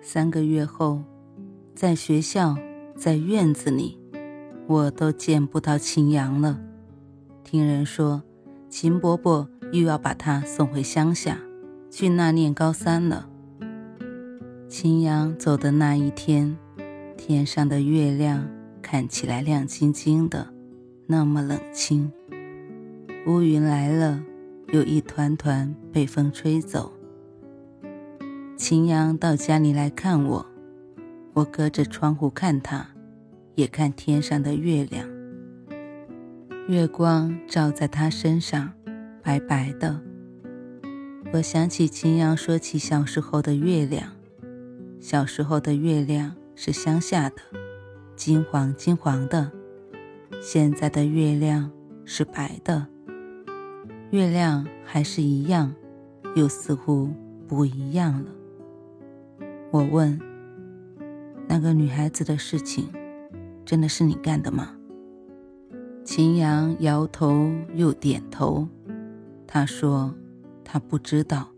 三个月后，在学校，在院子里，我都见不到秦阳了。听人说，秦伯伯又要把他送回乡下，去那念高三了。秦阳走的那一天，天上的月亮看起来亮晶晶的，那么冷清。乌云来了，有一团团被风吹走。秦阳到家里来看我，我隔着窗户看他，也看天上的月亮。月光照在他身上，白白的。我想起秦阳说起小时候的月亮，小时候的月亮是乡下的，金黄金黄的；现在的月亮是白的，月亮还是一样，又似乎不一样了。我问：“那个女孩子的事情，真的是你干的吗？”秦阳摇头又点头。他说：“他不知道。”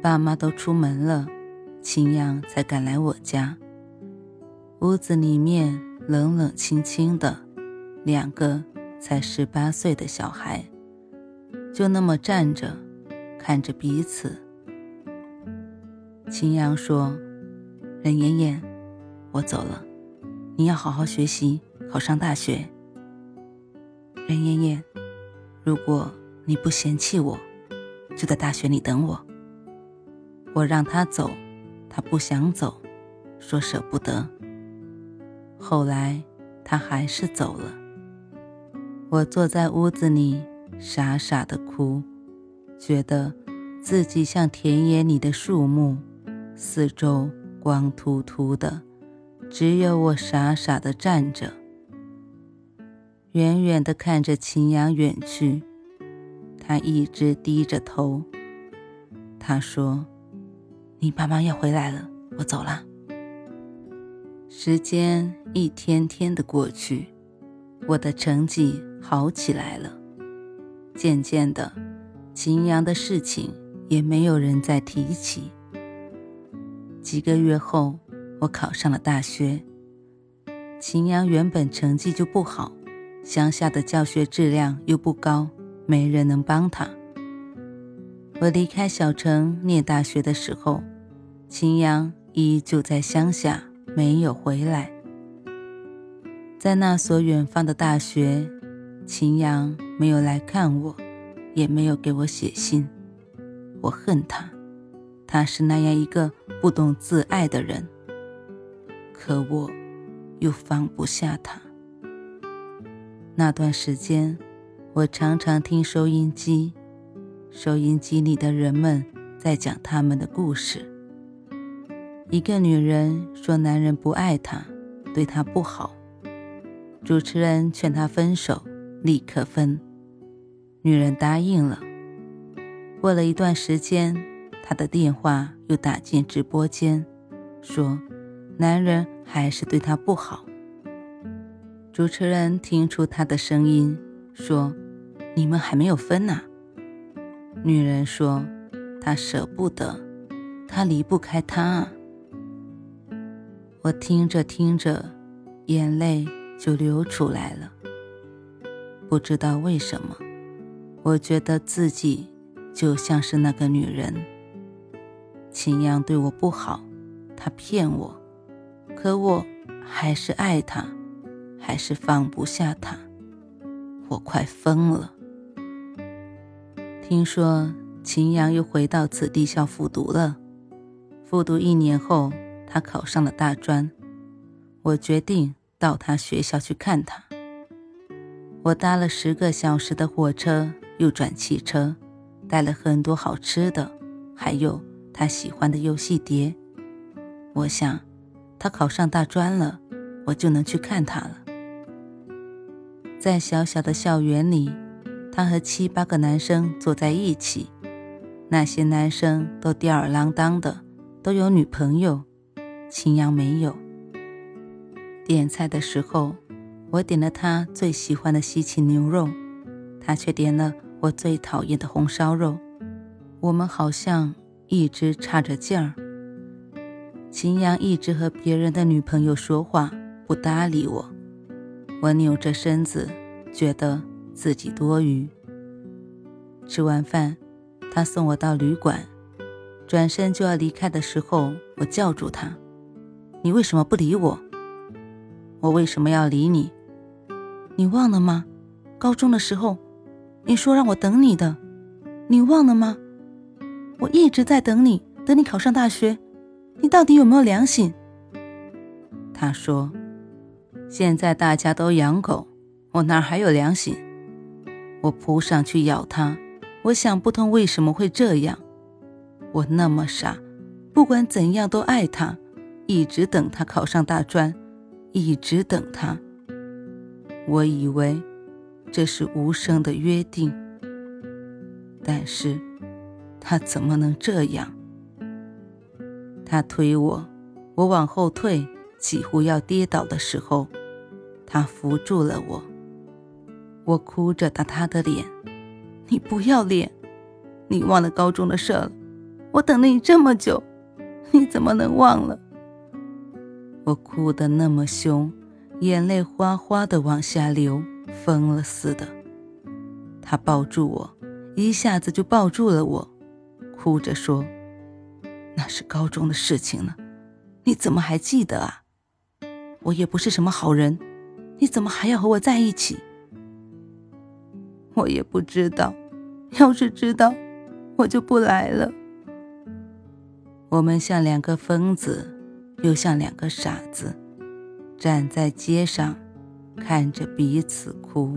爸妈都出门了，秦阳才赶来我家。屋子里面冷冷清清的，两个才十八岁的小孩，就那么站着，看着彼此。秦阳说：“任妍妍，我走了，你要好好学习，考上大学。任妍妍，如果你不嫌弃我，就在大学里等我。我让他走，他不想走，说舍不得。后来他还是走了。我坐在屋子里，傻傻的哭，觉得自己像田野里的树木。”四周光秃秃的，只有我傻傻的站着，远远的看着秦阳远去。他一直低着头。他说：“你爸妈要回来了，我走了。”时间一天天的过去，我的成绩好起来了。渐渐的，秦阳的事情也没有人再提起。几个月后，我考上了大学。秦阳原本成绩就不好，乡下的教学质量又不高，没人能帮他。我离开小城念大学的时候，秦阳依旧在乡下，没有回来。在那所远方的大学，秦阳没有来看我，也没有给我写信。我恨他。他是那样一个不懂自爱的人，可我又放不下他。那段时间，我常常听收音机，收音机里的人们在讲他们的故事。一个女人说男人不爱她，对她不好，主持人劝她分手，立刻分。女人答应了。过了一段时间。他的电话又打进直播间，说：“男人还是对她不好。”主持人听出他的声音，说：“你们还没有分呢。”女人说：“她舍不得，她离不开他。”我听着听着，眼泪就流出来了。不知道为什么，我觉得自己就像是那个女人。秦阳对我不好，他骗我，可我还是爱他，还是放不下他，我快疯了。听说秦阳又回到此地校复读了，复读一年后，他考上了大专。我决定到他学校去看他。我搭了十个小时的火车，又转汽车，带了很多好吃的，还有。他喜欢的游戏碟。我想，他考上大专了，我就能去看他了。在小小的校园里，他和七八个男生坐在一起，那些男生都吊儿郎当的，都有女朋友，秦阳没有。点菜的时候，我点了他最喜欢的西芹牛肉，他却点了我最讨厌的红烧肉。我们好像一直差着劲儿。秦阳一直和别人的女朋友说话，不搭理我。我扭着身子，觉得自己多余。吃完饭，他送我到旅馆，转身就要离开的时候，我叫住他：“你为什么不理我？”我为什么要理你？你忘了吗？高中的时候，你说让我等你的，你忘了吗？我一直在等你，等你考上大学。你到底有没有良心？他说：“现在大家都养狗，我哪还有良心？”我扑上去咬他，我想不通为什么会这样。我那么傻，不管怎样都爱他，一直等他考上大专。一直等他，我以为这是无声的约定，但是他怎么能这样？他推我，我往后退，几乎要跌倒的时候，他扶住了我。我哭着打他的脸：“你不要脸！你忘了高中的事了？我等了你这么久，你怎么能忘了？”我哭得那么凶，眼泪哗哗的往下流，疯了似的。他抱住我，一下子就抱住了我，哭着说：“那是高中的事情了，你怎么还记得啊？我也不是什么好人，你怎么还要和我在一起？”我也不知道，要是知道，我就不来了。我们像两个疯子。又像两个傻子，站在街上，看着彼此哭。